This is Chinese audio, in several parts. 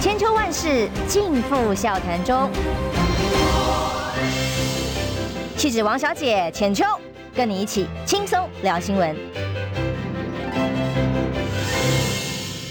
千秋万世尽付笑谈中。气质王小姐浅秋，跟你一起轻松聊新闻。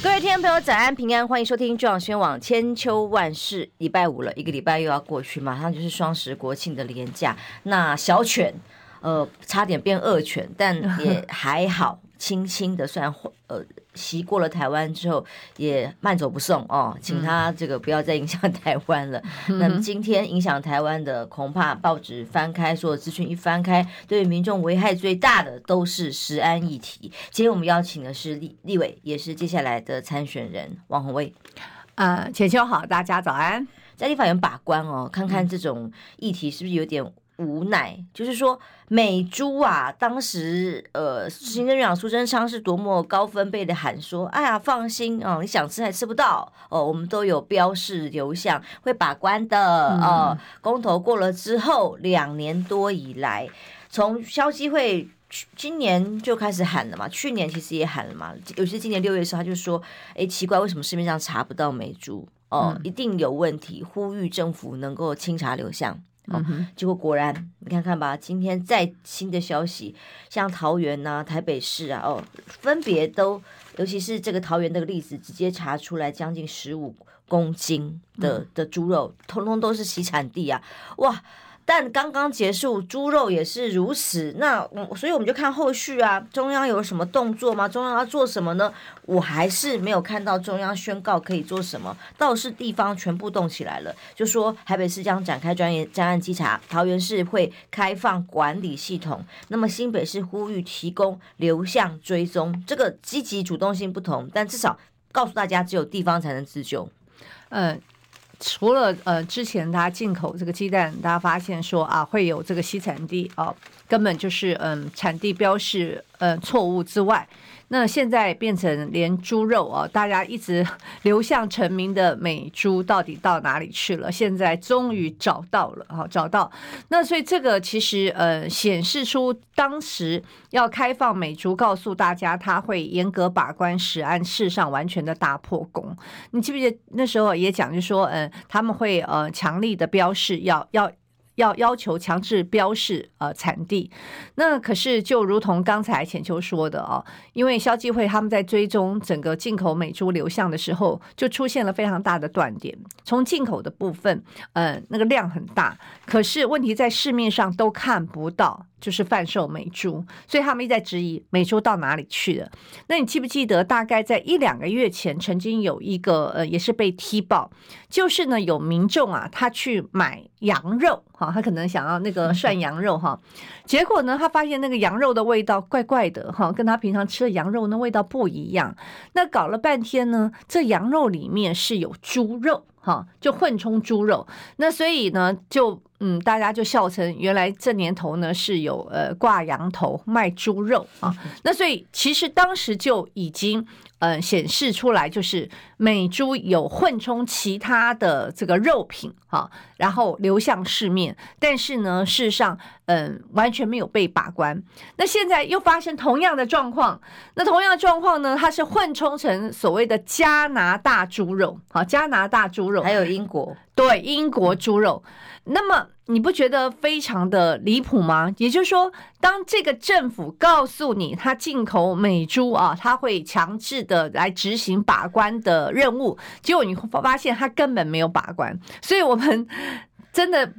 各位听众朋友，早安平安，欢迎收听中广宣网千秋万世。礼拜五了，一个礼拜又要过去，马上就是双十国庆的连假。那小犬，呃，差点变恶犬，但也 还好。轻轻的，虽然呃袭过了台湾之后，也慢走不送哦，请他这个不要再影响台湾了。嗯、那么今天影响台湾的，恐怕报纸翻开，所有资讯一翻开，对民众危害最大的都是食安议题。今天我们邀请的是立立委，也是接下来的参选人王宏威。呃，浅秋好，大家早安。在立法院把关哦，看看这种议题是不是有点。无奈，就是说美珠啊，当时呃，行政院长苏贞昌是多么高分贝的喊说：“哎呀，放心啊，你想吃还吃不到哦，我们都有标示流向，会把关的哦。嗯”公投过了之后，两年多以来，从消基会今年就开始喊了嘛，去年其实也喊了嘛，尤其是今年六月的时候，他就说：“哎，奇怪，为什么市面上查不到美珠？哦，嗯、一定有问题，呼吁政府能够清查流向。”哦，结果果然，你看看吧，今天再新的消息，像桃园呐、啊、台北市啊，哦，分别都，尤其是这个桃园这个例子，直接查出来将近十五公斤的的猪肉，通通都是其产地啊，哇！但刚刚结束，猪肉也是如此。那我所以我们就看后续啊，中央有什么动作吗？中央要做什么呢？我还是没有看到中央宣告可以做什么，倒是地方全部动起来了，就说台北市将展开专业专案稽查，桃园市会开放管理系统，那么新北市呼吁提供流向追踪，这个积极主动性不同，但至少告诉大家，只有地方才能自救。嗯。除了呃，之前他进口这个鸡蛋，大家发现说啊，会有这个西产地啊，根本就是嗯，产地标示呃错误之外。那现在变成连猪肉啊，大家一直流向成名的美猪到底到哪里去了？现在终于找到了啊，找到。那所以这个其实呃显示出当时要开放美猪，告诉大家他会严格把关食安，事上完全的大破功。你记不记得那时候也讲，就说嗯他们会呃强力的标示要要。要要求强制标示呃产地，那可是就如同刚才浅秋说的哦，因为消基会他们在追踪整个进口美猪流向的时候，就出现了非常大的断点。从进口的部分，呃，那个量很大，可是问题在市面上都看不到。就是贩售美猪，所以他们一直在质疑美猪到哪里去了。那你记不记得，大概在一两个月前，曾经有一个呃，也是被踢爆，就是呢有民众啊，他去买羊肉哈，他可能想要那个涮羊肉哈，结果呢，他发现那个羊肉的味道怪怪的哈，跟他平常吃的羊肉那味道不一样。那搞了半天呢，这羊肉里面是有猪肉哈，就混充猪肉。那所以呢，就。嗯，大家就笑称原来这年头呢是有呃挂羊头卖猪肉啊，那所以其实当时就已经呃显示出来，就是美猪有混充其他的这个肉品啊，然后流向市面，但是呢事实上嗯、呃、完全没有被把关。那现在又发生同样的状况，那同样的状况呢，它是混充成所谓的加拿大猪肉，好，加拿大猪肉，还有英国。对，英国猪肉，那么你不觉得非常的离谱吗？也就是说，当这个政府告诉你他进口美猪啊，他会强制的来执行把关的任务，结果你会发现他根本没有把关，所以我们真的。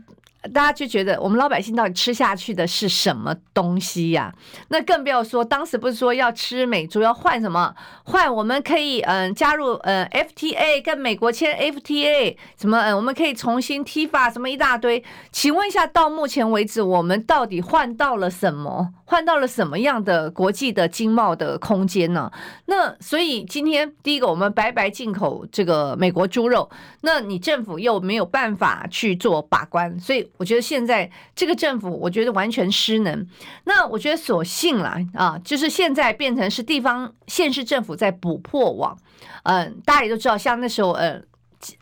大家就觉得我们老百姓到底吃下去的是什么东西呀？那更不要说当时不是说要吃美猪要换什么？换我们可以嗯加入嗯 FTA 跟美国签 FTA 什么嗯我们可以重新 T 法什么一大堆？请问一下，到目前为止我们到底换到了什么？换到了什么样的国际的经贸的空间呢？那所以今天第一个我们白白进口这个美国猪肉，那你政府又没有办法去做把关，所以。我觉得现在这个政府，我觉得完全失能。那我觉得所幸啦啊，就是现在变成是地方县市政府在补破网。嗯，大家也都知道，像那时候呃，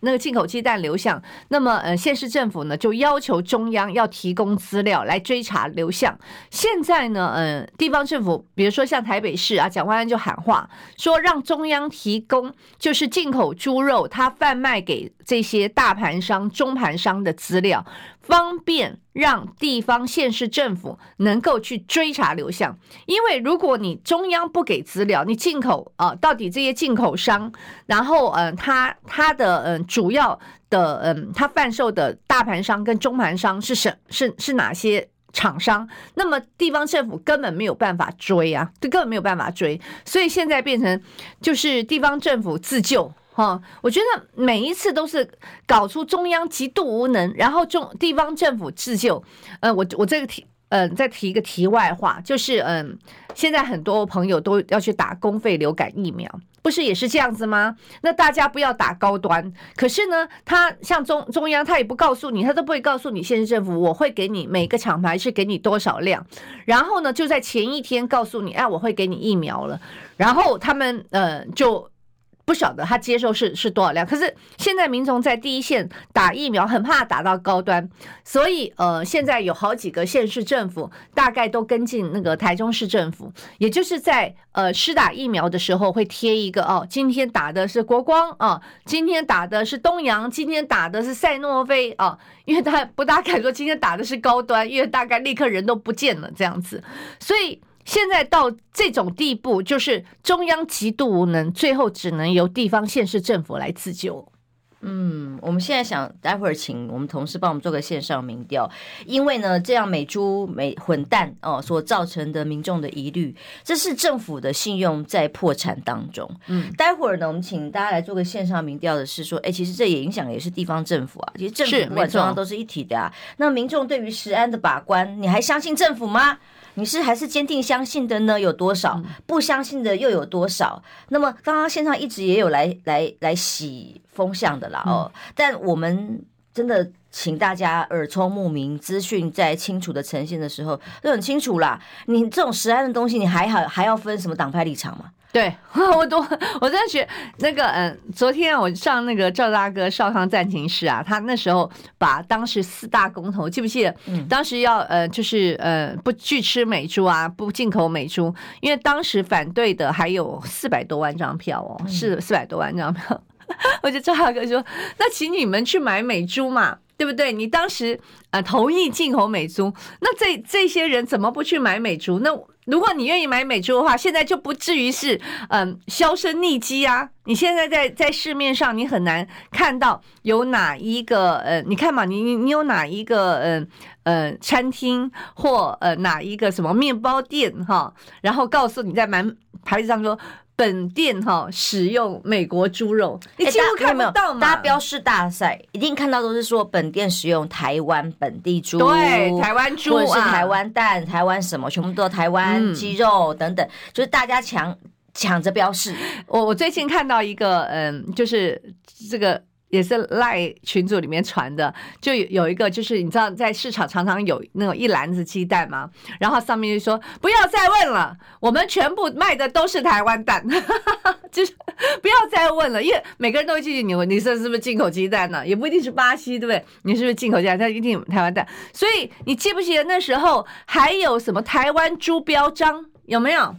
那个进口鸡蛋流向，那么呃，县市政府呢就要求中央要提供资料来追查流向。现在呢，呃，地方政府，比如说像台北市啊，蒋万安就喊话说，让中央提供就是进口猪肉，他贩卖给这些大盘商、中盘商的资料。方便让地方县市政府能够去追查流向，因为如果你中央不给资料，你进口啊，到底这些进口商，然后嗯，他他的嗯主要的嗯，他贩售的大盘商跟中盘商是什是是哪些厂商？那么地方政府根本没有办法追啊，这根本没有办法追，所以现在变成就是地方政府自救。哈，我觉得每一次都是搞出中央极度无能，然后中地方政府自救。呃，我我这个题，嗯、再提一个题外话，就是嗯、现在很多朋友都要去打公费流感疫苗，不是也是这样子吗？那大家不要打高端，可是呢，他像中中央，他也不告诉你，他都不会告诉你，县政府我会给你每个厂牌是给你多少量，然后呢，就在前一天告诉你，哎，我会给你疫苗了，然后他们呃就。不晓得他接受是是多少量，可是现在民众在第一线打疫苗，很怕打到高端，所以呃，现在有好几个县市政府大概都跟进那个台中市政府，也就是在呃施打疫苗的时候会贴一个哦，今天打的是国光啊，今天打的是东阳，今天打的是赛诺菲啊，因为他不大敢说今天打的是高端，因为大概立刻人都不见了这样子，所以。现在到这种地步，就是中央极度无能，最后只能由地方县市政府来自救。嗯，我们现在想待会儿请我们同事帮我们做个线上民调，因为呢，这样美猪美混蛋哦所造成的民众的疑虑，这是政府的信用在破产当中。嗯，待会儿呢，我们请大家来做个线上民调的是说，哎，其实这也影响也是地方政府啊，其实政府不管中央都是一体的啊。那民众对于食安的把关，你还相信政府吗？你是还是坚定相信的呢？有多少不相信的又有多少？那么刚刚线上一直也有来来来洗风向的啦哦，但我们真的请大家耳聪目明，资讯在清楚的呈现的时候就很清楚啦。你这种实案的东西，你还好还要分什么党派立场吗？对，我都我真的觉得那个嗯，昨天我上那个赵大哥少康战情室啊，他那时候把当时四大公投记不记得？嗯，当时要呃就是呃不拒吃美猪啊，不进口美猪，因为当时反对的还有四百多万张票哦，是四百多万张票。我就赵大哥说，那请你们去买美猪嘛。对不对？你当时呃同意进口美猪，那这这些人怎么不去买美猪？那如果你愿意买美珠的话，现在就不至于是嗯销声匿迹啊！你现在在在市面上，你很难看到有哪一个呃，你看嘛，你你你有哪一个嗯呃，呃餐厅或呃哪一个什么面包店哈，然后告诉你在门牌子上说。本店哈使用美国猪肉，你几乎看不到嘛？大家标示大赛一定看到都是说本店使用台湾本地猪，对，台湾猪，或者是台湾蛋、台湾什么，全部都台湾鸡肉等等，嗯、就是大家抢抢着标示。我我最近看到一个，嗯，就是这个。也是赖群组里面传的，就有一个，就是你知道，在市场常常有那种一篮子鸡蛋嘛，然后上面就说不要再问了，我们全部卖的都是台湾蛋，就是不要再问了，因为每个人都会记住你，你说是不是进口鸡蛋呢？也不一定是巴西，对不对？你是不是进口鸡蛋？它一定有台湾蛋，所以你记不记得那时候还有什么台湾猪标章？有没有？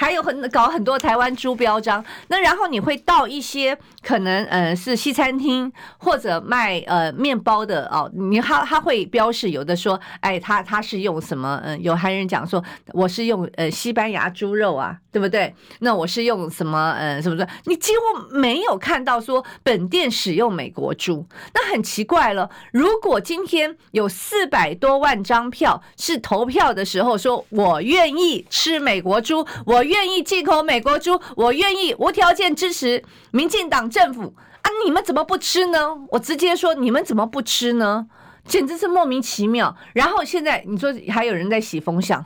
还有很搞很多台湾猪标章，那然后你会到一些可能呃是西餐厅或者卖呃面包的哦，你他他会标示有的说，哎，他他是用什么？嗯，有还人讲说我是用呃西班牙猪肉啊，对不对？那我是用什么？嗯，什么什么？你几乎没有看到说本店使用美国猪，那很奇怪了。如果今天有四百多万张票是投票的时候说我愿意吃美国猪，我。愿意进口美国猪，我愿意无条件支持民进党政府啊！你们怎么不吃呢？我直接说，你们怎么不吃呢？简直是莫名其妙。然后现在你说还有人在洗风向，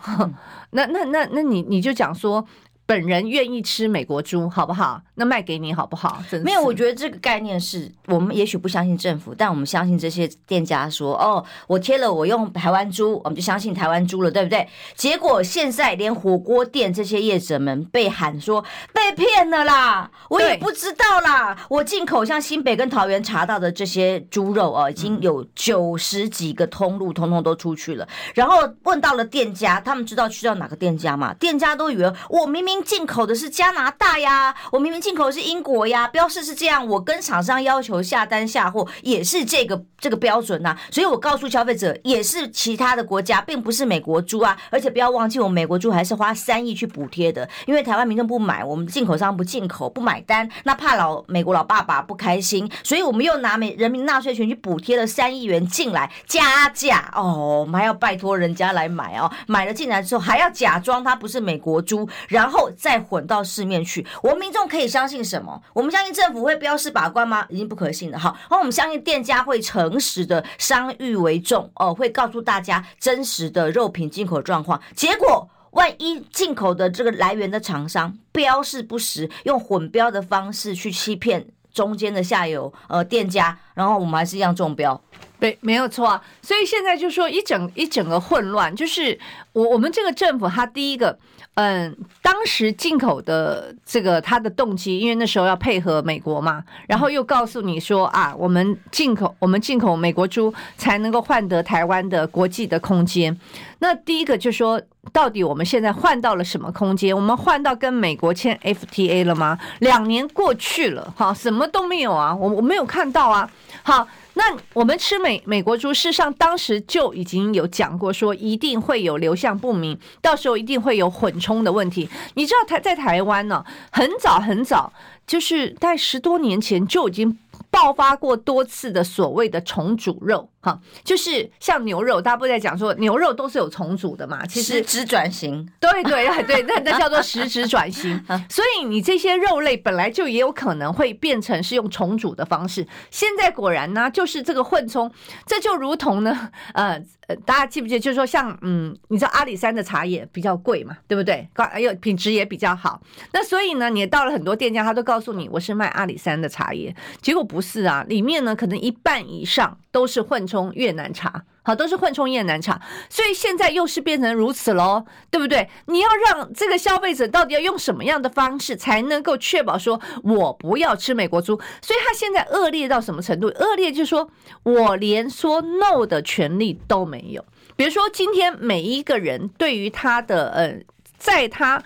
那那那那你你就讲说，本人愿意吃美国猪，好不好？那卖给你好不好？没有，我觉得这个概念是我们也许不相信政府，但我们相信这些店家说哦，我贴了，我用台湾猪，我们就相信台湾猪了，对不对？结果现在连火锅店这些业者们被喊说被骗了啦，我也不知道啦。我进口像新北跟桃园查到的这些猪肉哦，已经有九十几个通路，通通都出去了。然后问到了店家，他们知道去到哪个店家吗？店家都以为我明明。进口的是加拿大呀，我明明进口的是英国呀，标示是这样，我跟厂商要求下单下货也是这个这个标准呐，所以我告诉消费者也是其他的国家，并不是美国猪啊，而且不要忘记，我们美国猪还是花三亿去补贴的，因为台湾民众不买，我们进口商不进口不买单，那怕老美国老爸爸不开心，所以我们又拿美人民纳税钱去补贴了三亿元进来加价。哦，我们还要拜托人家来买哦，买了进来之后还要假装它不是美国猪，然后。再混到市面去，我们民众可以相信什么？我们相信政府会标示把关吗？已经不可信了。好，然后我们相信店家会诚实的商誉为重哦，会告诉大家真实的肉品进口状况。结果万一进口的这个来源的厂商标示不实，用混标的方式去欺骗中间的下游呃店家，然后我们还是一样中标。对，没有错啊。所以现在就说一整一整个混乱，就是我我们这个政府，它第一个。嗯，当时进口的这个它的动机，因为那时候要配合美国嘛，然后又告诉你说啊，我们进口我们进口美国猪才能够换得台湾的国际的空间。那第一个就说，到底我们现在换到了什么空间？我们换到跟美国签 FTA 了吗？两年过去了，哈，什么都没有啊，我我没有看到啊，好。那我们吃美美国猪，事实上当时就已经有讲过，说一定会有流向不明，到时候一定会有混冲的问题。你知道台在台湾呢，很早很早，就是在十多年前就已经。爆发过多次的所谓的重组肉，哈，就是像牛肉，大家不在讲说牛肉都是有重组的嘛？其实实质转型，对对对，那那叫做实质转型。所以你这些肉类本来就也有可能会变成是用重组的方式。现在果然呢，就是这个混充，这就如同呢，呃。呃，大家记不记得？就是说，像嗯，你知道阿里山的茶叶比较贵嘛，对不对？高，还有品质也比较好。那所以呢，你到了很多店家，他都告诉你我是卖阿里山的茶叶，结果不是啊，里面呢可能一半以上都是混充越南茶。好，都是混充越南茶，所以现在又是变成如此喽，对不对？你要让这个消费者到底要用什么样的方式才能够确保说我不要吃美国猪？所以他现在恶劣到什么程度？恶劣就是说我连说 no 的权利都没有。比如说今天每一个人对于他的呃，在他。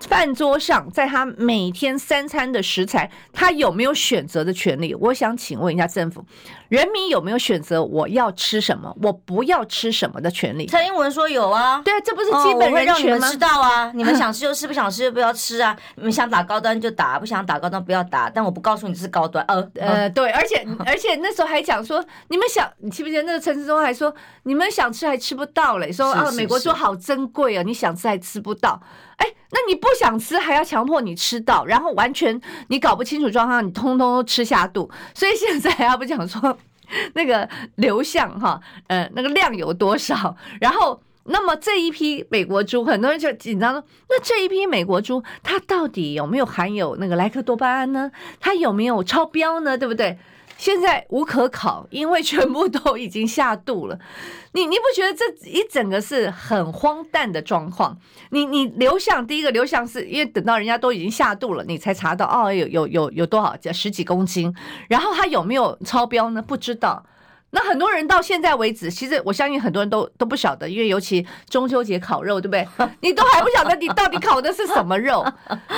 饭桌上，在他每天三餐的食材，他有没有选择的权利？我想请问一下政府，人民有没有选择我要吃什么，我不要吃什么的权利？蔡英文说有啊，对啊，这不是基本人权吗？哦、让你们知道啊，你们想吃就吃，不想吃就不要吃啊。你们想打高端就打，不想打高端不要打。但我不告诉你是高端，呃呃，对，而且 而且那时候还讲说，你们想，你记不记得那个陈志忠还说，你们想吃还吃不到嘞，说啊，美国说好珍贵啊，你想吃还吃不到。哎，那你不想吃，还要强迫你吃到，然后完全你搞不清楚状况，你通通都吃下肚。所以现在还不讲说那个流向哈，呃，那个量有多少？然后，那么这一批美国猪，很多人就紧张说，那这一批美国猪，它到底有没有含有那个莱克多巴胺呢？它有没有超标呢？对不对？现在无可考，因为全部都已经下肚了。你你不觉得这一整个是很荒诞的状况？你你流向第一个流向是因为等到人家都已经下肚了，你才查到哦，有有有有多少十几公斤，然后它有没有超标呢？不知道。那很多人到现在为止，其实我相信很多人都都不晓得，因为尤其中秋节烤肉，对不对？你都还不晓得你到底烤的是什么肉？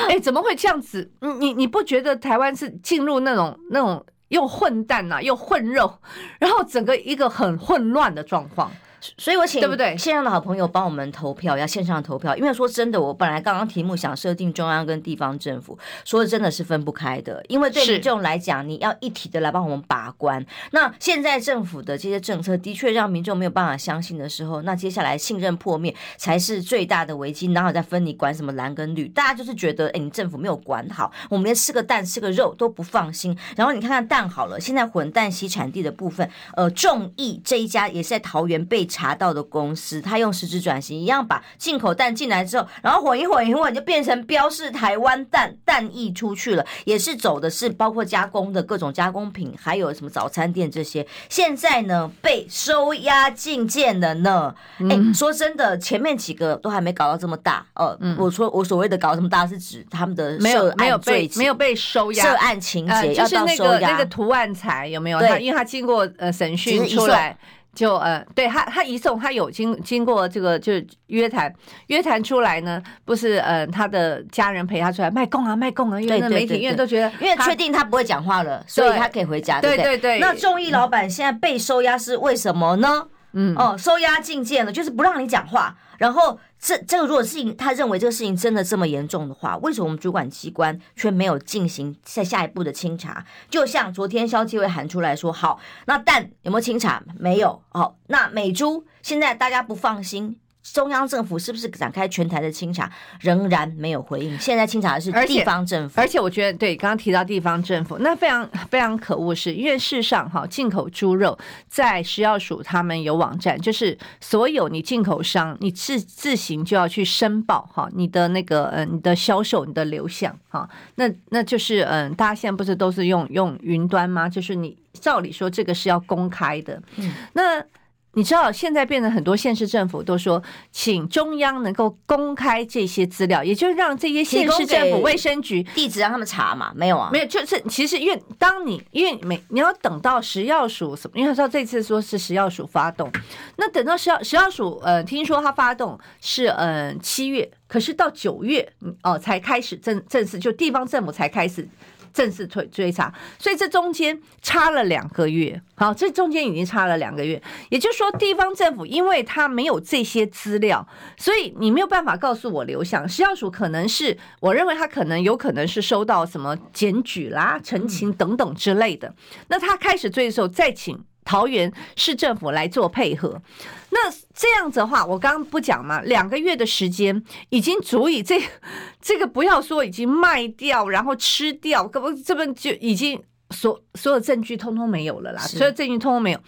哎，怎么会这样子？你你你不觉得台湾是进入那种那种？又混蛋呐、又混肉，然后整个一个很混乱的状况。所以，我请对不对？线上的好朋友帮我们投票，要线上投票。因为说真的，我本来刚刚题目想设定中央跟地方政府，说的真的是分不开的。因为对民众来讲，你要一体的来帮我们把关。那现在政府的这些政策的确让民众没有办法相信的时候，那接下来信任破灭才是最大的危机。然后再分你管什么蓝跟绿？大家就是觉得，哎，你政府没有管好，我们连吃个蛋、吃个肉都不放心。然后你看看蛋好了，现在混蛋洗产地的部分，呃，众益这一家也是在桃园被。查到的公司，他用实质转型一样把进口蛋进来之后，然后混一混一混就变成标示台湾蛋蛋溢出去了，也是走的是包括加工的各种加工品，还有什么早餐店这些，现在呢被收押禁见了呢。哎、嗯，说真的，前面几个都还没搞到这么大哦。呃嗯、我说我所谓的搞这么大，是指他们的没有没有被没有被收押，涉案情节、呃、就是那个那个图案材有没有？对，因为他经过呃审讯出来。就呃，对他，他移送，他有经经过这个就是约谈，约谈出来呢，不是呃，他的家人陪他出来卖供啊，卖供啊，因为那媒体院都觉得，因为确定他不会讲话了，所以他可以回家，对对对，对。那众议老板现在被收押是为什么呢？嗯，哦，收押禁见了，就是不让你讲话，然后。这这个如果事情他认为这个事情真的这么严重的话，为什么我们主管机关却没有进行在下一步的清查？就像昨天消基会喊出来说，好，那但有没有清查？没有。好，那美珠现在大家不放心。中央政府是不是展开全台的清查？仍然没有回应。现在清查的是地方政府，而且，我觉得，对刚刚提到地方政府，那非常非常可恶，是因为事实上，哈，进口猪肉在食药署他们有网站，就是所有你进口商，你自自行就要去申报，哈，你的那个，嗯，你的销售，你的流向，哈，那那就是，嗯，大家现在不是都是用用云端吗？就是你照理说这个是要公开的，嗯，那。你知道现在变得很多县市政府都说，请中央能够公开这些资料，也就是让这些县市政府卫生局地址让他们查嘛？没有啊，没有，就是其实因为当你因为每你要等到食药署什么，因为他说这次说是食药署发动，那等到食药食药署呃听说他发动是嗯、呃、七月，可是到九月哦才开始正正式就地方政府才开始。正式追追查，所以这中间差了两个月。好，这中间已经差了两个月，也就是说，地方政府因为他没有这些资料，所以你没有办法告诉我流向。食药署可能是，我认为他可能有可能是收到什么检举啦、陈情等等之类的。那他开始追的时候，再请。桃园市政府来做配合，那这样子的话，我刚刚不讲嘛，两个月的时间已经足以这 这个不要说已经卖掉，然后吃掉，可不这边就已经所所有证据通通没有了啦，所有证据通通没有，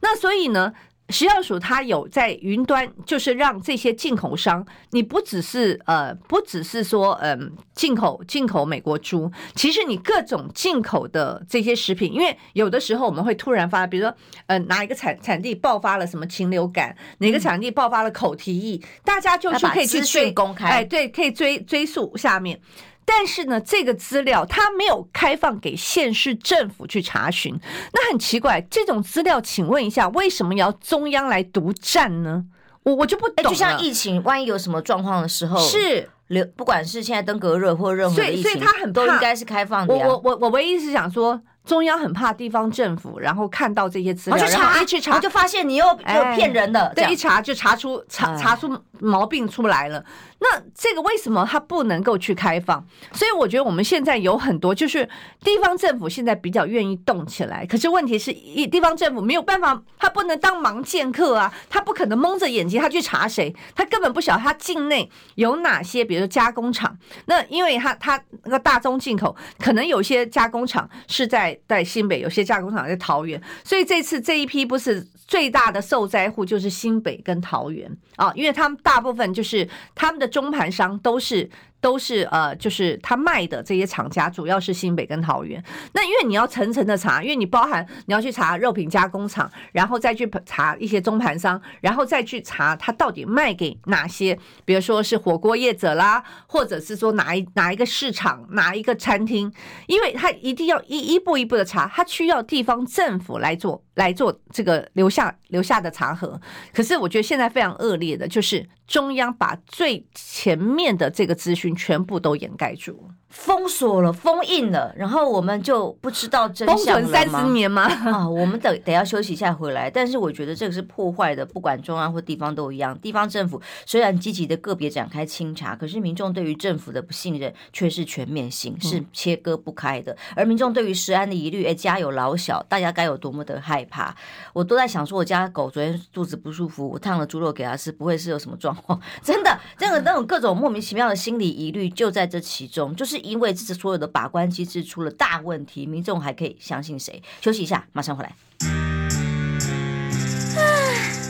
那所以呢？食药署它有在云端，就是让这些进口商，你不只是呃，不只是说嗯、进口进口美国猪，其实你各种进口的这些食品，因为有的时候我们会突然发，比如说呃，哪一个产产地爆发了什么禽流感，哪个产地爆发了口蹄疫，大家就去可以去追公开，哎，对，可以追追溯下面。但是呢，这个资料它没有开放给县市政府去查询，那很奇怪。这种资料，请问一下，为什么要中央来独占呢？我我就不懂。就像疫情，万一有什么状况的时候，是流，不管是现在登革热或任何疫情，所以所以他很都应该是开放的。我我我唯一是想说。中央很怕地方政府，然后看到这些资料，然后一去查，就发现你又又骗人的，对，一查就查出查查出毛病出来了。那这个为什么他不能够去开放？所以我觉得我们现在有很多，就是地方政府现在比较愿意动起来。可是问题是，一地方政府没有办法，他不能当盲剑客啊，他不可能蒙着眼睛他去查谁，他根本不晓得他境内有哪些，比如说加工厂。那因为他他那个大宗进口，可能有些加工厂是在。在新北有些加工厂在桃园，所以这次这一批不是最大的受灾户就是新北跟桃园啊，因为他们大部分就是他们的中盘商都是。都是呃，就是他卖的这些厂家，主要是新北跟桃园。那因为你要层层的查，因为你包含你要去查肉品加工厂，然后再去查一些中盘商，然后再去查他到底卖给哪些，比如说是火锅业者啦，或者是说哪一哪一个市场、哪一个餐厅，因为他一定要一一步一步的查，他需要地方政府来做来做这个留下留下的茶盒。可是我觉得现在非常恶劣的就是中央把最前面的这个资讯。全部都掩盖住。封锁了，封印了，然后我们就不知道真相？封存三十年吗？啊，我们等等要休息一下回来。但是我觉得这个是破坏的，不管中央或地方都一样。地方政府虽然积极的个别展开清查，可是民众对于政府的不信任却是全面性，是切割不开的。嗯、而民众对于食安的疑虑，哎，家有老小，大家该有多么的害怕？我都在想说，我家狗昨天肚子不舒服，我烫了猪肉给它吃，不会是有什么状况？真的，这个那种各种莫名其妙的心理疑虑就在这其中，就是。因为这次所有的把关机制出了大问题，民众还可以相信谁？休息一下，马上回来。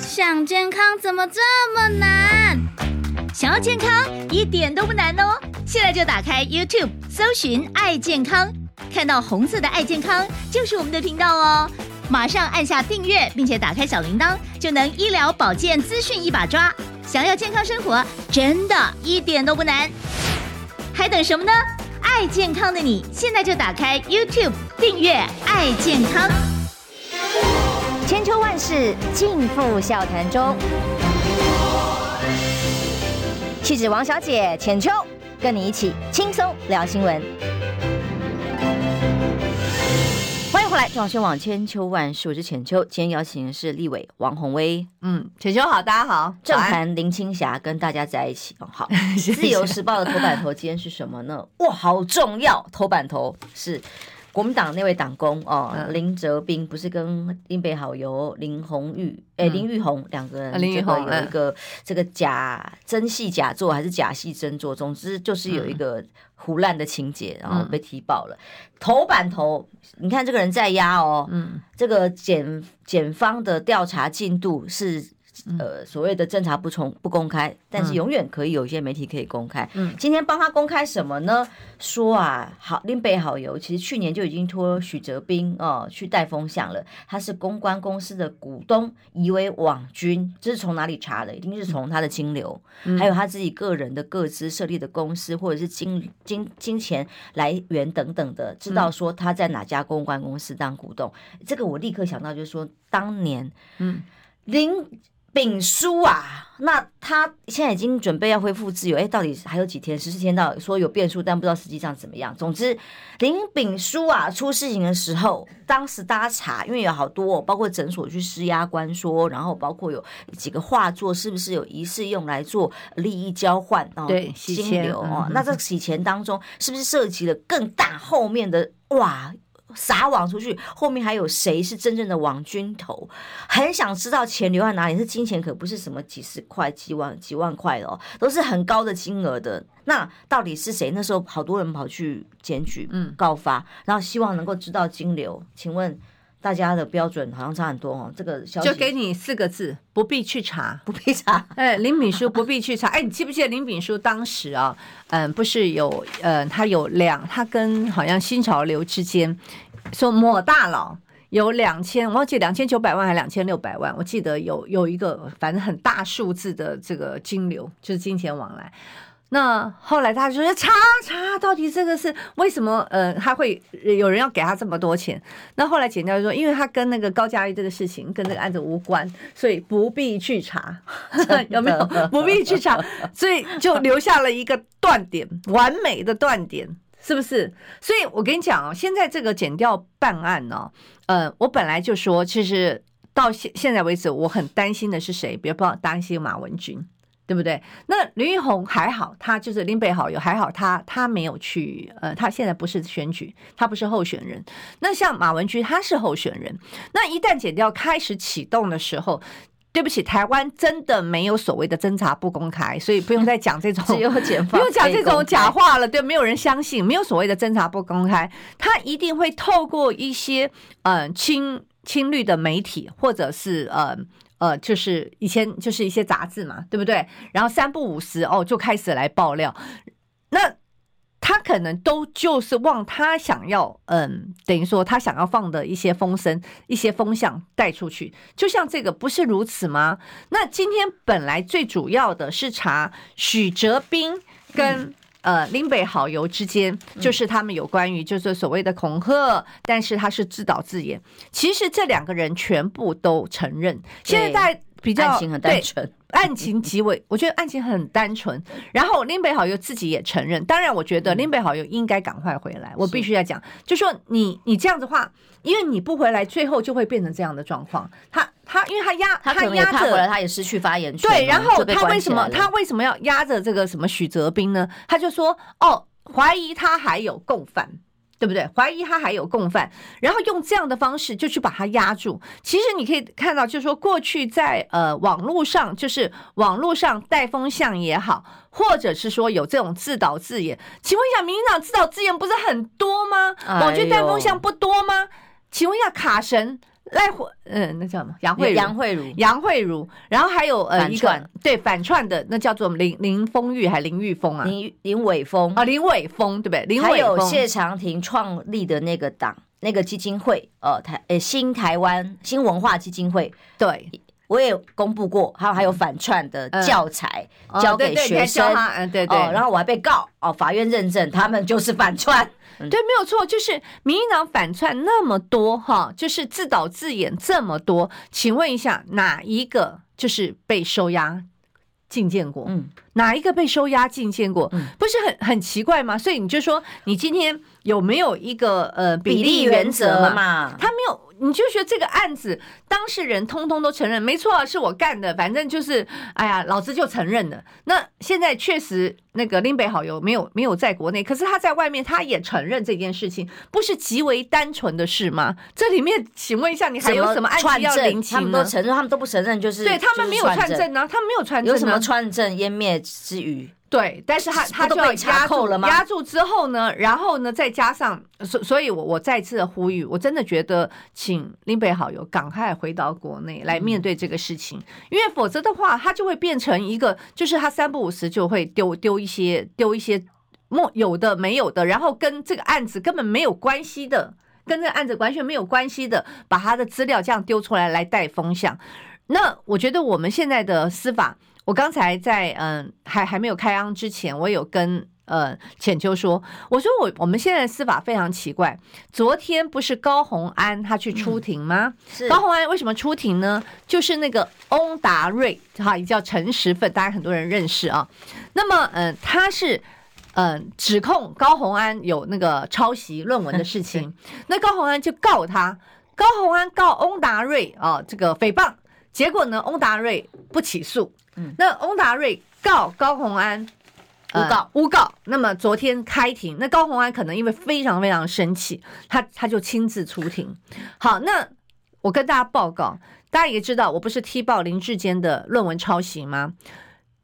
想健康怎么这么难？想要健康一点都不难哦！现在就打开 YouTube，搜寻“爱健康”，看到红色的“爱健康”就是我们的频道哦。马上按下订阅，并且打开小铃铛，就能医疗保健资讯一把抓。想要健康生活，真的一点都不难，还等什么呢？爱健康的你，现在就打开 YouTube 订阅“爱健康”。千秋万世尽付笑谈中，气质王小姐浅秋，跟你一起轻松聊新闻。来，中央网千秋万世，我是浅秋。今天邀请的是立委王宏威。嗯，浅秋好，大家好。政坛林青霞跟大家在一起哦，好。自由时报的头版头今天是什么呢？哇，好重要！头版头是。国民党那位党工哦，林哲斌不是跟林北好友林红玉哎林玉红两个人，这个有一个这个假真戏假做还是假戏真做，总之就是有一个胡烂的情节，然后被踢爆了。头版头，你看这个人在押哦，嗯，这个检检方的调查进度是。呃，所谓的侦查不从不公开，但是永远可以有一些媒体可以公开。嗯，今天帮他公开什么呢？说啊，好林北好油，其实去年就已经托许哲斌哦去带风向了。他是公关公司的股东，以为网军，这是从哪里查的？一定是从他的金流，嗯、还有他自己个人的各资设立的公司，或者是金金金钱来源等等的，知道说他在哪家公关公司当股东。嗯、这个我立刻想到，就是说当年，嗯，林。炳书啊，那他现在已经准备要恢复自由，哎，到底还有几天？十四天到说有变数，但不知道实际上怎么样。总之，林炳书啊出事情的时候，当时大家查，因为有好多，包括诊所去施压关说，然后包括有几个画作是不是有疑似用来做利益交换啊？对，金流哦，那这个洗钱当中是不是涉及了更大后面的哇？撒网出去，后面还有谁是真正的网军头？很想知道钱流在哪里。是金钱，可不是什么几十块、几万、几万块的哦，都是很高的金额的。那到底是谁？那时候好多人跑去检举、嗯，告发，然后希望能够知道金流。请问大家的标准好像差很多哦。这个消息就给你四个字：不必去查，不必查。哎，林炳书不必去查。哎，你记不记得林炳书当时啊？嗯，不是有呃，他有两，他跟好像新潮流之间。说某大佬有两千，我忘记两千九百万还是两千六百万，我记得有有一个反正很大数字的这个金流，就是金钱往来。那后来他就说查查，到底这个是为什么？呃，他会有人要给他这么多钱？那后来检调说，因为他跟那个高佳玉这个事情跟这个案子无关，所以不必去查，有没有？不必去查，所以就留下了一个断点，完美的断点。是不是？所以我跟你讲哦，现在这个检调办案呢，呃，我本来就说，其实到现现在为止，我很担心的是谁？别不要担心马文君，对不对？那林玉红还好，他就是林北好友还好他，他没有去，呃，他现在不是选举，他不是候选人。那像马文君，他是候选人。那一旦检调开始启动的时候，对不起，台湾真的没有所谓的侦查不公开，所以不用再讲这种，只有检，不用讲这种假话了。对，没有人相信，没有所谓的侦查不公开，他一定会透过一些呃亲亲绿的媒体，或者是呃呃，就是以前就是一些杂志嘛，对不对？然后三不五时哦就开始来爆料，那。他可能都就是往他想要，嗯，等于说他想要放的一些风声、一些风向带出去，就像这个不是如此吗？那今天本来最主要的是查许哲斌跟呃林北好友之间，就是他们有关于就是所谓的恐吓，但是他是自导自演。其实这两个人全部都承认，现在在比较情很单纯。案情极为，我觉得案情很单纯。然后林北好友自己也承认，当然我觉得林北好友应该赶快回来。我必须要讲，就说你你这样子的话，因为你不回来，最后就会变成这样的状况。他他因为他压他压着，他也失去发言权。对，然后他为什么他为什么要压着这个什么许哲斌呢？他就说哦，怀疑他还有共犯。对不对？怀疑他还有共犯，然后用这样的方式就去把他压住。其实你可以看到，就是说过去在呃网络上，就是网络上带风向也好，或者是说有这种自导自演。请问一下，民进党自导自演不是很多吗？网军带风向不多吗？请问一下，卡神赖慧，嗯，那叫什么？杨慧杨慧茹，杨慧茹，然后还有呃一个反串对反串的，那叫做林林峰玉还是林玉峰啊？林林伟峰啊，林伟峰对不对？林伟峰还有谢长廷创立的那个党，那个基金会，呃，台呃新台湾新文化基金会，对。我也公布过，还有还有反串的教材教给学生，嗯，对对，然后我还被告哦，法院认证他们就是反串，对，没有错，就是民进党反串那么多哈，就是自导自演这么多，请问一下哪一个就是被收押进见过？嗯，哪一个被收押进见过？嗯，不是很很奇怪吗？所以你就说你今天有没有一个呃比例原则嘛？他没有。你就觉得这个案子当事人通通都承认，没错，是我干的，反正就是，哎呀，老子就承认了。那现在确实那个林北好友没有没有在国内，可是他在外面，他也承认这件事情，不是极为单纯的事吗？这里面，请问一下，你还有什么案件要领情？他们都承认，他们都不承认，就是对他们没有串证呢，他们没有串证，有什么串证湮灭之虞？对，但是他他就要压住了吗？压住之后呢，然后呢，再加上，所所以，我我再次的呼吁，我真的觉得，请林北好友赶快回到国内来面对这个事情，因为否则的话，他就会变成一个，就是他三不五时就会丢丢一些丢一些莫有的没有的，然后跟这个案子根本没有关系的，跟这个案子完全没有关系的，把他的资料这样丢出来来带风向。那我觉得我们现在的司法。我刚才在嗯还还没有开案之前，我有跟呃浅秋说，我说我我们现在的司法非常奇怪。昨天不是高洪安他去出庭吗？嗯、是高洪安为什么出庭呢？就是那个翁达瑞哈，也叫陈时奋，大家很多人认识啊。那么嗯、呃，他是嗯、呃、指控高洪安有那个抄袭论文的事 情，那高洪安就告他，高洪安告翁达瑞啊这个诽谤，结果呢翁达瑞不起诉。嗯，那翁达瑞告高虹安诬告诬告，那么昨天开庭，那高虹安可能因为非常非常生气，他他就亲自出庭。好，那我跟大家报告，大家也知道，我不是踢爆林志坚的论文抄袭吗？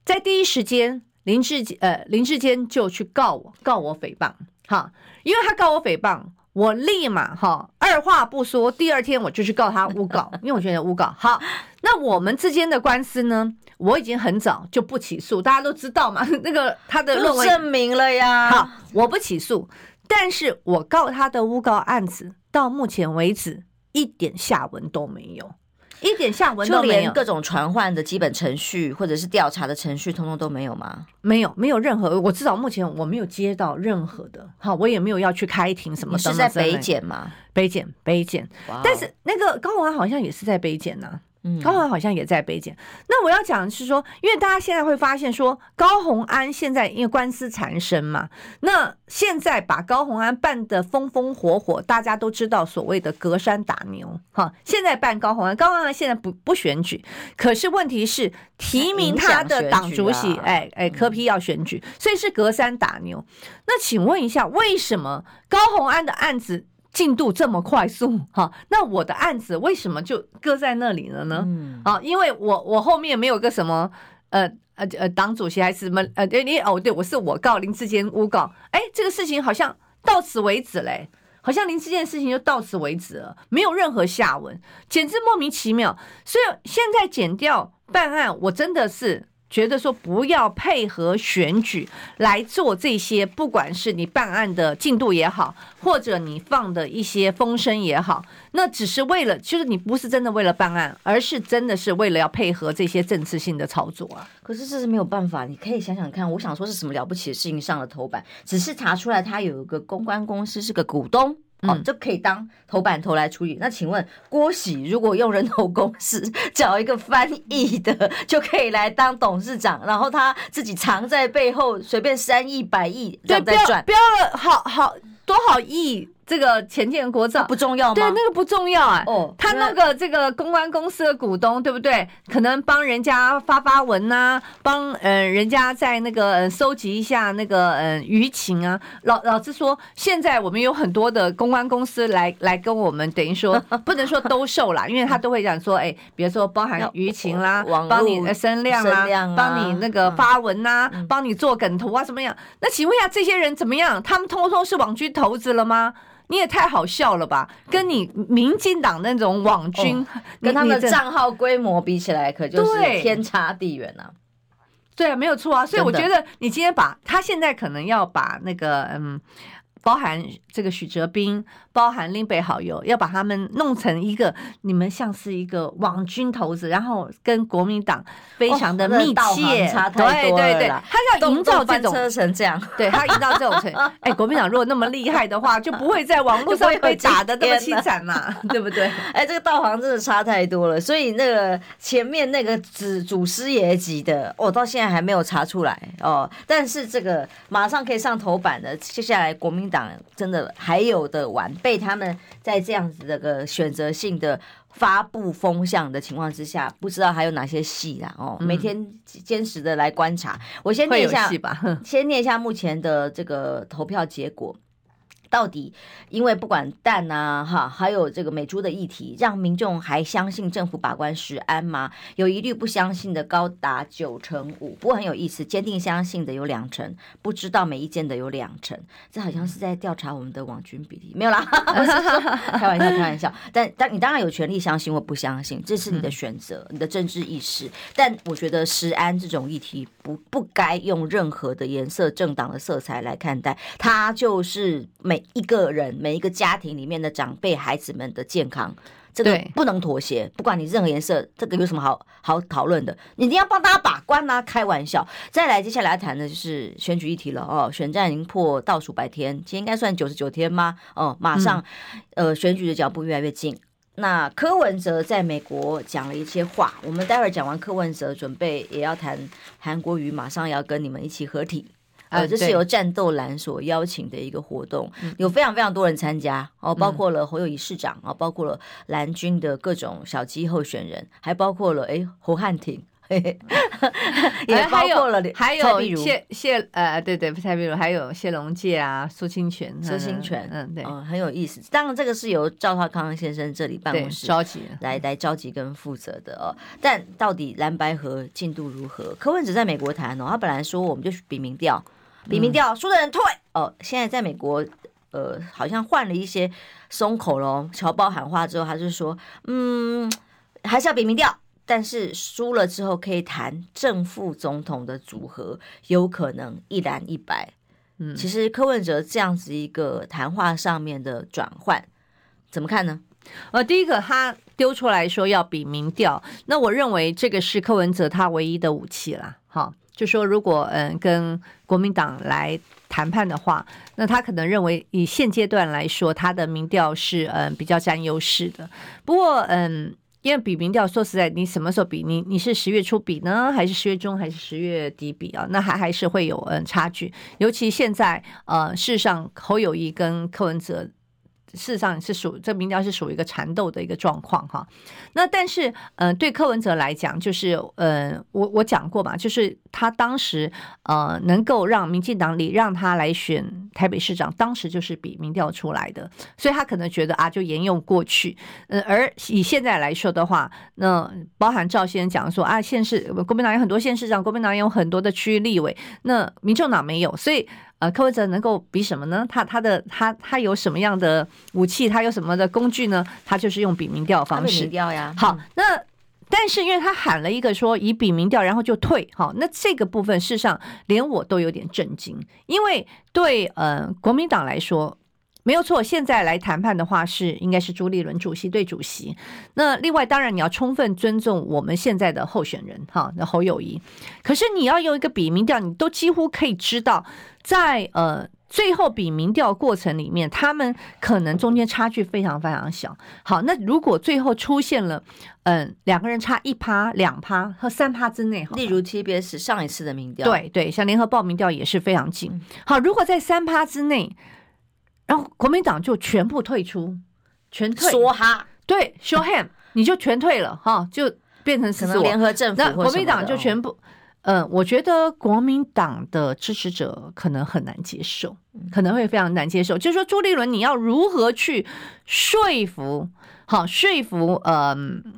在第一时间，林志呃林志坚就去告我，告我诽谤。哈，因为他告我诽谤，我立马哈二话不说，第二天我就去告他诬告，因为我觉得诬告好。那我们之间的官司呢？我已经很早就不起诉，大家都知道嘛。那个他的论文证明了呀。好，我不起诉，但是我告他的诬告案子到目前为止一点下文都没有，一点下文都没有，就连各种传唤的基本程序或者是调查的程序，通通都没有吗？没有，没有任何。我至少目前我没有接到任何的。好，我也没有要去开庭什么的。是在北检吗？北检，北检。但是那个高文好像也是在北检呢。高虹好像也在北检。那我要讲的是说，因为大家现在会发现说，高虹安现在因为官司缠身嘛，那现在把高虹安办得风风火火，大家都知道所谓的隔山打牛哈。现在办高虹安，高虹安现在不不选举，可是问题是提名他的党主席，哎哎，柯批要选举，所以是隔山打牛。那请问一下，为什么高虹安的案子？进度这么快速，哈，那我的案子为什么就搁在那里了呢？嗯，啊，因为我我后面没有个什么，呃呃呃，党主席还是什么，呃，你哦，对，我是我告林志坚诬告，哎，这个事情好像到此为止嘞，好像林志坚的事情就到此为止了，没有任何下文，简直莫名其妙。所以现在减掉办案，我真的是。觉得说不要配合选举来做这些，不管是你办案的进度也好，或者你放的一些风声也好，那只是为了，就是你不是真的为了办案，而是真的是为了要配合这些政治性的操作啊。可是这是没有办法，你可以想想看，我想说是什么了不起的事情上了头版，只是查出来他有一个公关公司是个股东。哦，就可以当头版头来处理。那请问郭喜如果用人头公司 找一个翻译的，就可以来当董事长，然后他自己藏在背后，随便三亿、百亿这样在赚，标了好好多好亿。这个前建国造不重要吗？对，那个不重要啊。哦，他那个这个公关公司的股东，对不对？可能帮人家发发文呐、啊，帮呃人家在那个收集一下那个呃舆情啊。老老实说，现在我们有很多的公关公司来来跟我们，等于说 不能说兜售啦，因为他都会讲说，哎，比如说包含舆情啦，帮你的声量啊，帮你那个发文呐、啊，帮你做梗图啊，什么样？那请问一下，这些人怎么样？他们通通是网军头子了吗？你也太好笑了吧？跟你民进党那种网军，哦、跟他们的账号规模比起来，可就是天差地远啊。对啊，没有错啊。所以我觉得你今天把他现在可能要把那个嗯。包含这个许哲彬，包含林北好友，要把他们弄成一个，你们像是一个网军头子，然后跟国民党非常的密切，哦、差太多了。对对 对，他要营造这种车成这样，对他营造这种成，哎，国民党如果那么厉害的话，就不会在网络 上被打的那么凄惨嘛，对不对？哎，这个道行真的差太多了，所以那个前面那个祖祖师爷级的，我、哦、到现在还没有查出来哦，但是这个马上可以上头版的，接下来国民。党真的还有的玩，被他们在这样子的个选择性的发布风向的情况之下，不知道还有哪些戏啦哦，每天坚持的来观察。我先念一下，吧先念一下目前的这个投票结果。到底，因为不管蛋呐、啊，哈，还有这个美猪的议题，让民众还相信政府把关食安吗？有一律不相信的高达九成五，不过很有意思，坚定相信的有两成，不知道没意见的有两成，这好像是在调查我们的网军比例，没有啦，开玩笑，开玩笑。但但你当然有权利相信或不相信，这是你的选择，你的政治意识。但我觉得食安这种议题不不该用任何的颜色、政党的色彩来看待，它就是每。一个人每一个家庭里面的长辈孩子们的健康，这个不能妥协。不管你任何颜色，这个有什么好好讨论的？你一定要帮大家把关啊！开玩笑。再来，接下来要谈的就是选举议题了哦。选战已经破倒数百天，今天应该算九十九天吗？哦，马上，呃，选举的脚步越来越近。那柯文哲在美国讲了一些话，我们待会儿讲完柯文哲，准备也要谈韩国瑜，马上要跟你们一起合体。呃，这是由战斗蓝所邀请的一个活动，有非常非常多人参加哦，包括了侯友宜市长啊，包括了蓝军的各种小鸡候选人，还包括了哎侯汉廷，也包括了还有谢谢呃对对蔡壁如，还有谢龙介啊苏清泉苏清泉，嗯对，嗯很有意思。当然这个是由赵少康先生这里办公室召集来来召集跟负责的哦。但到底蓝白河进度如何？柯文哲在美国谈哦，他本来说我们就比民调。比民调输的人退哦，现在在美国，呃，好像换了一些松口喽。侨胞喊话之后，他就说，嗯，还是要比民调，但是输了之后可以谈正副总统的组合，有可能一蓝一白。嗯，其实柯文哲这样子一个谈话上面的转换，怎么看呢？呃，第一个他丢出来说要比民调，那我认为这个是柯文哲他唯一的武器啦。好。就说如果嗯跟国民党来谈判的话，那他可能认为以现阶段来说，他的民调是嗯比较占优势的。不过嗯，因为比民调，说实在，你什么时候比？你你是十月初比呢，还是十月中，还是十月底比啊？那还还是会有嗯差距。尤其现在呃，事实上侯友宜跟柯文哲。事实上是属这民调是属于一个缠斗的一个状况哈，那但是呃对柯文哲来讲就是呃我我讲过嘛，就是他当时呃能够让民进党里让他来选台北市长，当时就是比民调出来的，所以他可能觉得啊就沿用过去，呃而以现在来说的话，那包含赵先生讲说啊县市国民党有很多县市长，国民党有很多的区域立委，那民众党没有，所以。呃，柯文哲能够比什么呢？他他的他他有什么样的武器？他有什么的工具呢？他就是用比民调方式。民调呀。好，那但是因为他喊了一个说以比民调，然后就退。好，那这个部分事实上连我都有点震惊，因为对呃国民党来说。没有错，现在来谈判的话是应该是朱立伦主席对主席。那另外当然你要充分尊重我们现在的候选人哈，那侯友谊。可是你要用一个比民调，你都几乎可以知道，在呃最后比民调过程里面，他们可能中间差距非常非常小。好，那如果最后出现了嗯两个人差一趴、两趴和三趴之内，例如 TBS 上一次的民调，对对，像联合报民调也是非常近。好，如果在三趴之内。然后国民党就全部退出，全退，说哈，对，show him，你就全退了哈，就变成是联合政府。那国民党就全部，嗯、呃，我觉得国民党的支持者可能很难接受，可能会非常难接受。就是说，朱立伦，你要如何去说服，好说服，嗯、呃，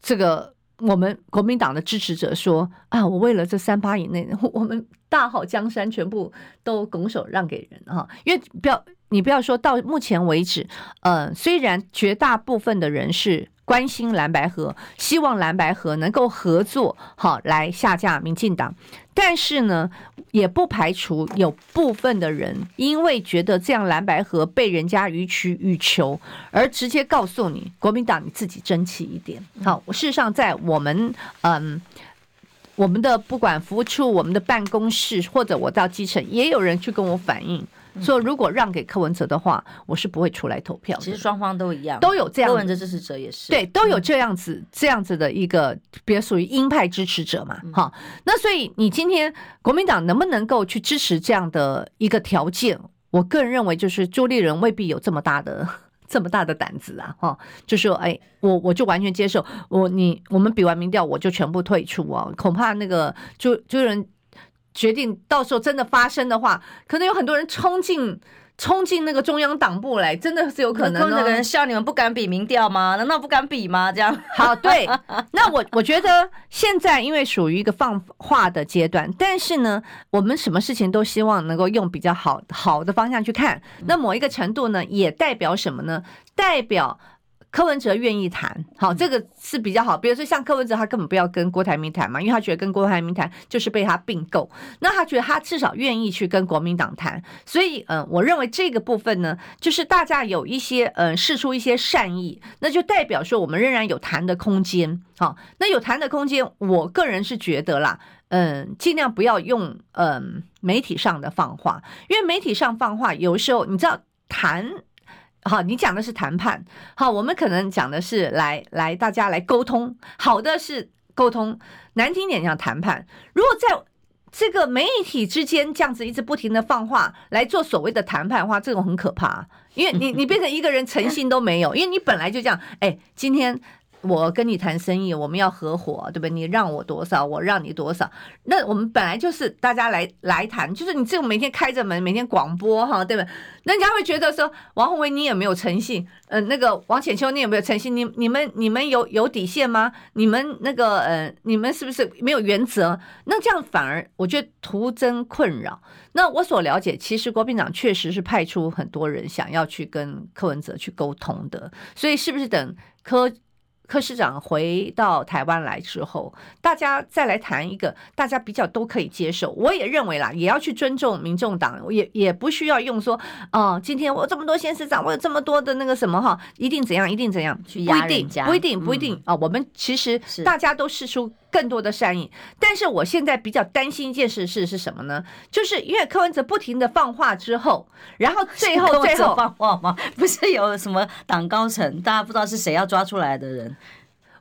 这个。我们国民党的支持者说啊，我为了这三八以内，我们大好江山全部都拱手让给人哈，因为不要你不要说到目前为止，呃，虽然绝大部分的人是关心蓝白河，希望蓝白河能够合作，好来下架民进党，但是呢，也不排除有部分的人因为觉得这样蓝白河被人家予取予求，而直接告诉你，国民党你自己争气一点。好，事实上在我们嗯。我们的不管服务处、我们的办公室，或者我到基层，也有人去跟我反映，说如果让给柯文哲的话，我是不会出来投票。其实双方都一样，都有这样。柯文哲支持者也是，对，都有这样子、这样子的一个，比较属于鹰派支持者嘛，哈。那所以你今天国民党能不能够去支持这样的一个条件？我个人认为，就是朱立伦未必有这么大的。这么大的胆子啊，哈，就说，哎，我我就完全接受，我你我们比完民调，我就全部退出啊，恐怕那个就就人决定，到时候真的发生的话，可能有很多人冲进。冲进那个中央党部来，真的是有可能。那个人笑你们不敢比民调吗？难道不敢比吗？这样好对。那我我觉得现在因为属于一个放话的阶段，但是呢，我们什么事情都希望能够用比较好好的方向去看。那某一个程度呢，也代表什么呢？代表。柯文哲愿意谈，好，这个是比较好。比如说像柯文哲，他根本不要跟郭台铭谈嘛，因为他觉得跟郭台铭谈就是被他并购。那他觉得他至少愿意去跟国民党谈，所以，嗯，我认为这个部分呢，就是大家有一些，嗯，释出一些善意，那就代表说我们仍然有谈的空间。好，那有谈的空间，我个人是觉得啦，嗯，尽量不要用，嗯，媒体上的放话，因为媒体上放话，有时候你知道谈。好，你讲的是谈判。好，我们可能讲的是来来大家来沟通。好的是沟通，难听点讲谈判。如果在这个媒体之间这样子一直不停的放话来做所谓的谈判的话，这种很可怕，因为你你变成一个人诚信都没有，因为你本来就这样。哎，今天。我跟你谈生意，我们要合伙，对不对？你让我多少，我让你多少。那我们本来就是大家来来谈，就是你这种每天开着门，每天广播，哈，对不对？那人家会觉得说，王宏伟你也没有诚信，嗯、呃，那个王浅秋你有没有诚信，你你们你们有有底线吗？你们那个呃，你们是不是没有原则？那这样反而我觉得徒增困扰。那我所了解，其实国民党确实是派出很多人想要去跟柯文哲去沟通的，所以是不是等柯？柯市长回到台湾来之后，大家再来谈一个大家比较都可以接受。我也认为啦，也要去尊重民众党，也也不需要用说，哦，今天我这么多县市长，我有这么多的那个什么哈，一定怎样，一定怎样，去压，不一定，不一定，不一定啊。我们其实大家都是出。更多的善意，但是我现在比较担心一件事是是什么呢？就是因为柯文哲不停的放话之后，然后最后 最后放话吗？不是有什么党高层，大家不知道是谁要抓出来的人。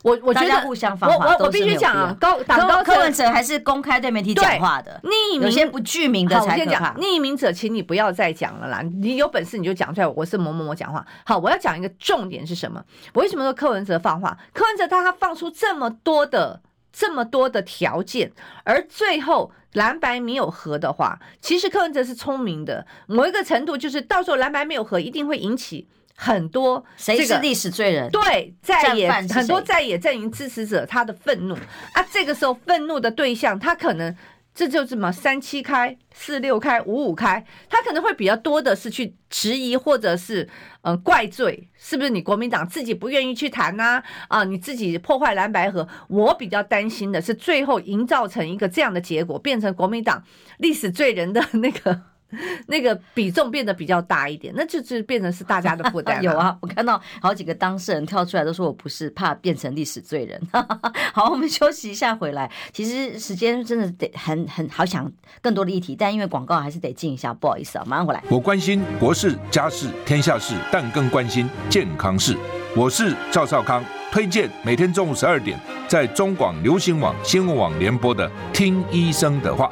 我我觉得互相放话我我我必须讲啊，高党高柯文哲还是公开对媒体讲话的，匿名有些不具名的才可怕。匿名者，请你不要再讲了啦！你有本事你就讲出来，我是某某某讲话。好，我要讲一个重点是什么？我为什么说柯文哲放话？柯文哲他他放出这么多的。这么多的条件，而最后蓝白没有合的话，其实柯文哲是聪明的。某一个程度，就是到时候蓝白没有合，一定会引起很多谁是历史罪人？对，在野很多在野阵营支持者他的愤怒啊，这个时候愤怒的对象，他可能。这就是什么三七开、四六开、五五开，他可能会比较多的是去迟疑或者是嗯怪罪，是不是你国民党自己不愿意去谈呐？啊，你自己破坏蓝白合。我比较担心的是最后营造成一个这样的结果，变成国民党历史罪人的那个。那个比重变得比较大一点，那就就变成是大家的负担。有啊，我看到好几个当事人跳出来都说我不是，怕变成历史罪人。好，我们休息一下回来。其实时间真的得很很好想更多的议题，但因为广告还是得进一下，不好意思啊，马上回来。我关心国事、家事、天下事，但更关心健康事。我是赵少康，推荐每天中午十二点在中广流行网、新闻网联播的《听医生的话》。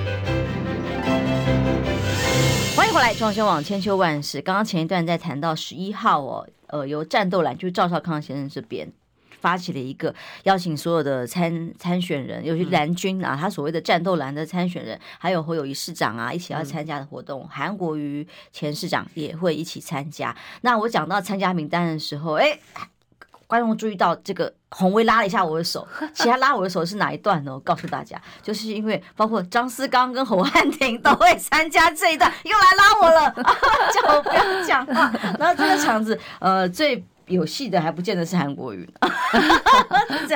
欢迎回来，装修网千秋万世。刚刚前一段在谈到十一号哦，呃，由战斗蓝就是赵少康先生这边发起了一个邀请所有的参参选人，尤其蓝军啊，他所谓的战斗蓝的参选人，还有侯友谊市长啊，一起要参加的活动，韩国瑜前市长也会一起参加。那我讲到参加名单的时候，哎。观众注意到这个红薇拉了一下我的手，其他拉我的手是哪一段呢？我告诉大家，就是因为包括张思刚跟侯汉廷都会参加这一段，又来拉我了，叫我不要讲话。然后这个场子，呃，最。有戏的还不见得是韩国瑜，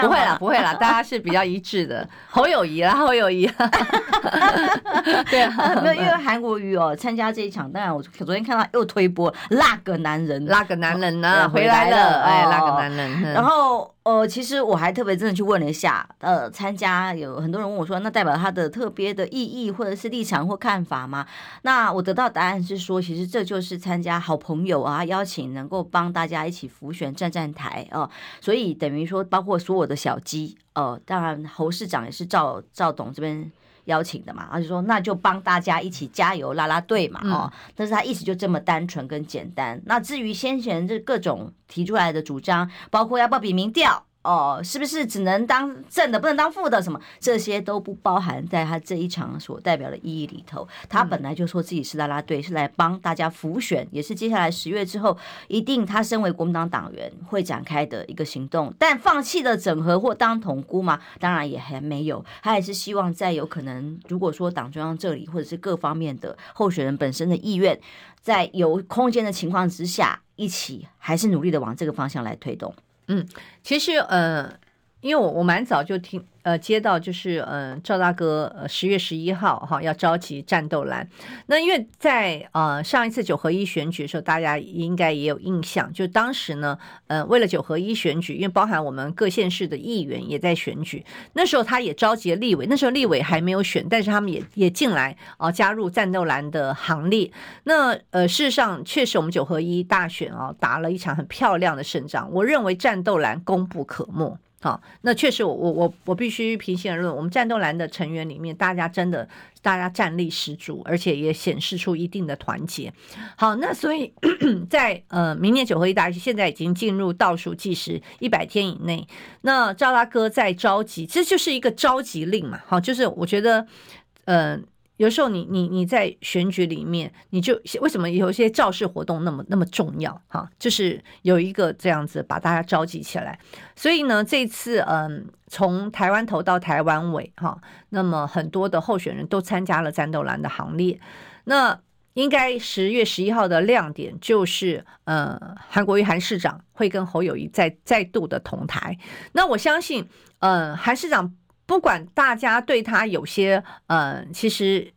不会啦，不会啦，大家是比较一致的。侯友谊啦，侯友谊，对啊，没有，因为韩国瑜哦参加这一场，当然我昨天看到又推播那个男人，那个男人呢回来了，哎，那个男人，然后。呃，其实我还特别真的去问了一下，呃，参加有很多人问我说，那代表他的特别的意义或者是立场或看法吗？那我得到答案是说，其实这就是参加好朋友啊，邀请能够帮大家一起辅选站站台哦、呃，所以等于说，包括所有的小鸡，哦，当然侯市长也是赵赵董这边。邀请的嘛，而且说那就帮大家一起加油拉拉队嘛，哦，但是他意思就这么单纯跟简单。那至于先前这各种提出来的主张，包括要不要比民调。哦，是不是只能当正的，不能当负的？什么这些都不包含在他这一场所代表的意义里头。他本来就说自己是啦啦队，是来帮大家辅选，也是接下来十月之后一定他身为国民党党员会展开的一个行动。但放弃了整合或当统姑嘛，当然也还没有。他也是希望在有可能，如果说党中央这里或者是各方面的候选人本身的意愿，在有空间的情况之下，一起还是努力的往这个方向来推动。嗯，其实呃，因为我我蛮早就听。呃，接到就是嗯，赵大哥呃十月十一号哈要召集战斗蓝，那因为在呃上一次九合一选举的时候，大家应该也有印象，就当时呢，呃为了九合一选举，因为包含我们各县市的议员也在选举，那时候他也召集了立委，那时候立委还没有选，但是他们也也进来啊、加入战斗蓝的行列。那呃事实上确实我们九合一大选啊打了一场很漂亮的胜仗，我认为战斗蓝功不可没。好，那确实我，我我我必须平心而论，我们战斗蓝的成员里面，大家真的大家战力十足，而且也显示出一定的团结。好，那所以 在呃明年九合一大选，现在已经进入倒数计时一百天以内，那赵大哥在召集，这就是一个召集令嘛。好，就是我觉得，嗯、呃。有时候你你你在选举里面，你就为什么有些造势活动那么那么重要哈？就是有一个这样子把大家召集起来。所以呢，这次嗯，从台湾头到台湾尾哈，那么很多的候选人都参加了战斗蓝的行列。那应该十月十一号的亮点就是，呃，韩国瑜韩市长会跟侯友谊再再度的同台。那我相信，呃，韩市长。不管大家对他有些呃，其实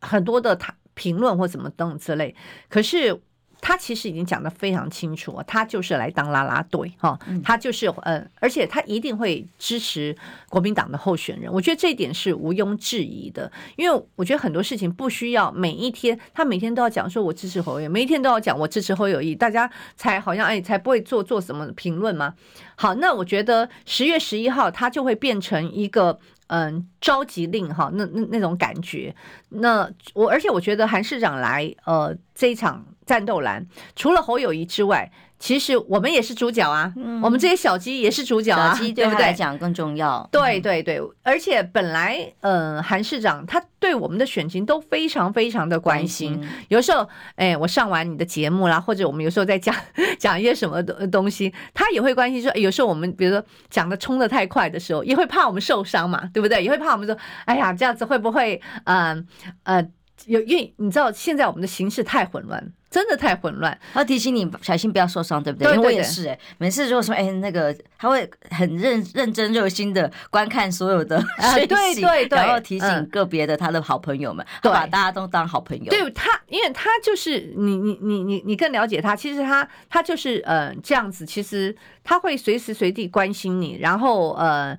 很多的他评论或怎么等之类，可是他其实已经讲得非常清楚，他就是来当拉拉队哈，他就是呃，而且他一定会支持国民党的候选人，我觉得这一点是毋庸置疑的，因为我觉得很多事情不需要每一天他每天都要讲说我支持侯友宜，每一天都要讲我支持侯友宜，大家才好像哎才不会做做什么评论吗？好，那我觉得十月十一号他就会变成一个嗯召集令哈，那那那种感觉。那我而且我觉得韩市长来呃这一场战斗蓝，除了侯友谊之外。其实我们也是主角啊，嗯、我们这些小鸡也是主角啊，小鸡对他来讲更重要。对对对，而且本来呃，韩市长他对我们的选情都非常非常的关心。关心有时候，哎，我上完你的节目啦，或者我们有时候在讲 讲一些什么东东西，他也会关心说，有时候我们比如说讲的冲的太快的时候，也会怕我们受伤嘛，对不对？也会怕我们说，哎呀，这样子会不会，嗯呃，呃，有因为你知道现在我们的形势太混乱。真的太混乱，他提醒你小心不要受伤，对不对？对对对，因为我也是哎、欸，每次如果说哎那个，他会很认认真热心的观看所有的对对对，然后提醒个别的他的好朋友们，把大家都当好朋友。对他，因为他就是你你你你你更了解他，其实他他就是呃这样子，其实他会随时随地关心你，然后呃。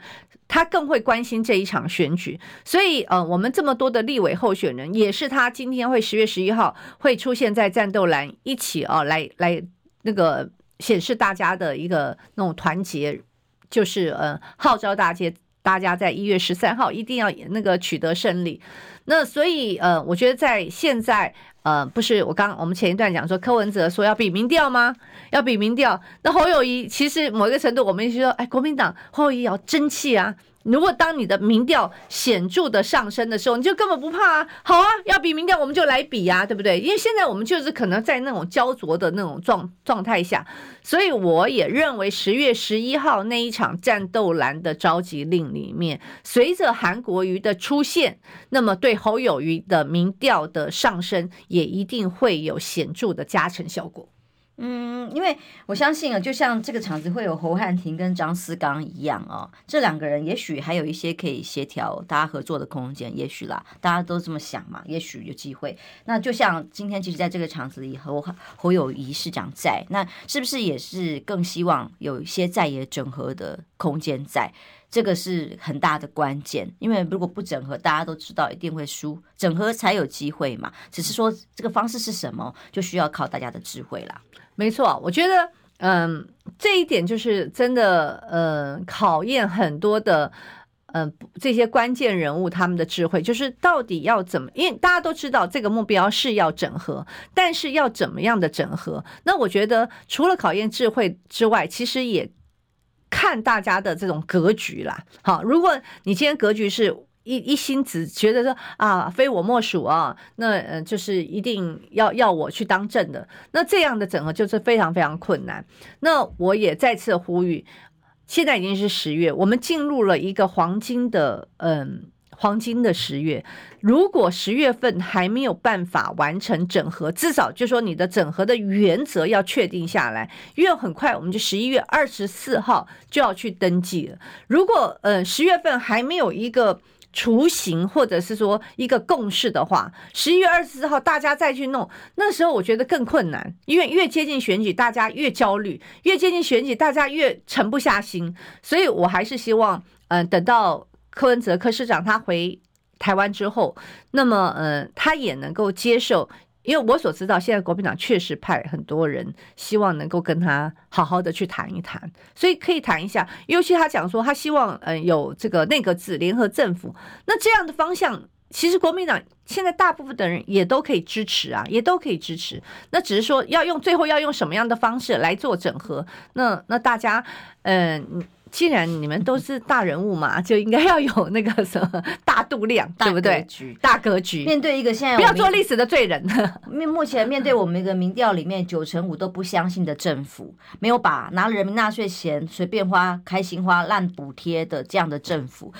他更会关心这一场选举，所以呃，我们这么多的立委候选人，也是他今天会十月十一号会出现在战斗栏一起哦、来来那个显示大家的一个那种团结，就是呃号召大家大家在一月十三号一定要那个取得胜利。那所以呃，我觉得在现在呃，不是我刚我们前一段讲说柯文哲说要比民调吗？要比民调，那侯友谊其实某一个程度，我们就说，哎，国民党侯友谊要争气啊。如果当你的民调显著的上升的时候，你就根本不怕啊！好啊，要比民调，我们就来比呀，对不对？因为现在我们就是可能在那种焦灼的那种状状态下，所以我也认为十月十一号那一场战斗蓝的召集令里面，随着韩国瑜的出现，那么对侯友宜的民调的上升也一定会有显著的加成效果。嗯，因为我相信啊，就像这个场子会有侯汉廷跟张思刚一样哦，这两个人也许还有一些可以协调大家合作的空间，也许啦，大家都这么想嘛，也许有机会。那就像今天其实在这个场子里，侯侯友宜市长在，那是不是也是更希望有一些在野整合的空间在？这个是很大的关键，因为如果不整合，大家都知道一定会输，整合才有机会嘛。只是说这个方式是什么，就需要靠大家的智慧啦。没错，我觉得，嗯，这一点就是真的，嗯，考验很多的，嗯，这些关键人物他们的智慧，就是到底要怎么，因为大家都知道这个目标是要整合，但是要怎么样的整合？那我觉得除了考验智慧之外，其实也。看大家的这种格局啦，好，如果你今天格局是一一心只觉得说啊，非我莫属啊，那呃就是一定要要我去当政的，那这样的整合就是非常非常困难。那我也再次呼吁，现在已经是十月，我们进入了一个黄金的嗯。黄金的十月，如果十月份还没有办法完成整合，至少就说你的整合的原则要确定下来，因为很快我们就十一月二十四号就要去登记了。如果呃十月份还没有一个雏形或者是说一个共识的话，十一月二十四号大家再去弄，那时候我觉得更困难，因为越接近选举，大家越焦虑；越接近选举，大家越沉不下心。所以我还是希望，嗯、等到。柯文哲柯市长他回台湾之后，那么呃，他也能够接受，因为我所知道，现在国民党确实派很多人希望能够跟他好好的去谈一谈，所以可以谈一下。尤其他讲说，他希望呃有这个内阁制联合政府，那这样的方向，其实国民党现在大部分的人也都可以支持啊，也都可以支持。那只是说要用最后要用什么样的方式来做整合，那那大家嗯。既然你们都是大人物嘛，就应该要有那个什么大度量，对不对？大格局。面对一个现在不要做历史的罪人。面目前面对我们一个民调里面九成五都不相信的政府，没有把拿了人民纳税钱随便花、开心花、烂补贴的这样的政府，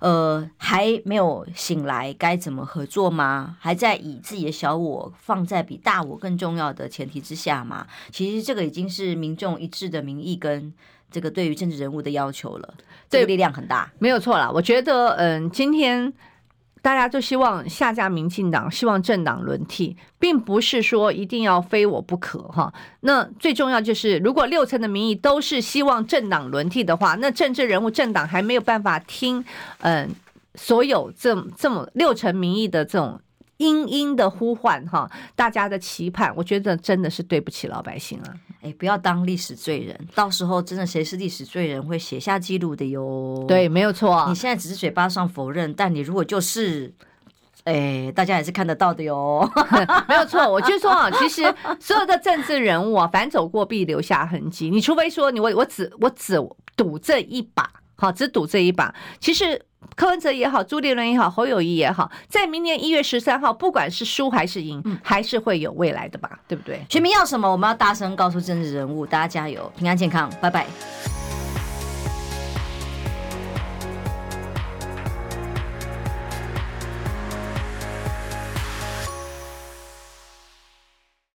呃，还没有醒来，该怎么合作吗？还在以自己的小我放在比大我更重要的前提之下吗？其实这个已经是民众一致的民意跟。这个对于政治人物的要求了，这个力量很大，没有错啦。我觉得，嗯，今天大家都希望下架民进党，希望政党轮替，并不是说一定要非我不可哈。那最重要就是，如果六成的民意都是希望政党轮替的话，那政治人物政党还没有办法听，嗯，所有这这么六成民意的这种。殷殷的呼唤哈，大家的期盼，我觉得真的是对不起老百姓啊！哎，不要当历史罪人，到时候真的谁是历史罪人会写下记录的哟。对，没有错。你现在只是嘴巴上否认，但你如果就是，哎，大家也是看得到的哟。没有错，我就说啊，其实所有的政治人物啊，反走过必留下痕迹。你除非说你我我只我只赌这一把，好，只赌这一把。其实。柯文哲也好，朱立伦也好，侯友谊也好，在明年一月十三号，不管是输还是赢，嗯，还是会有未来的吧，对不对？全民要什么？我们要大声告诉政治人物，大家加油，平安健康，拜拜。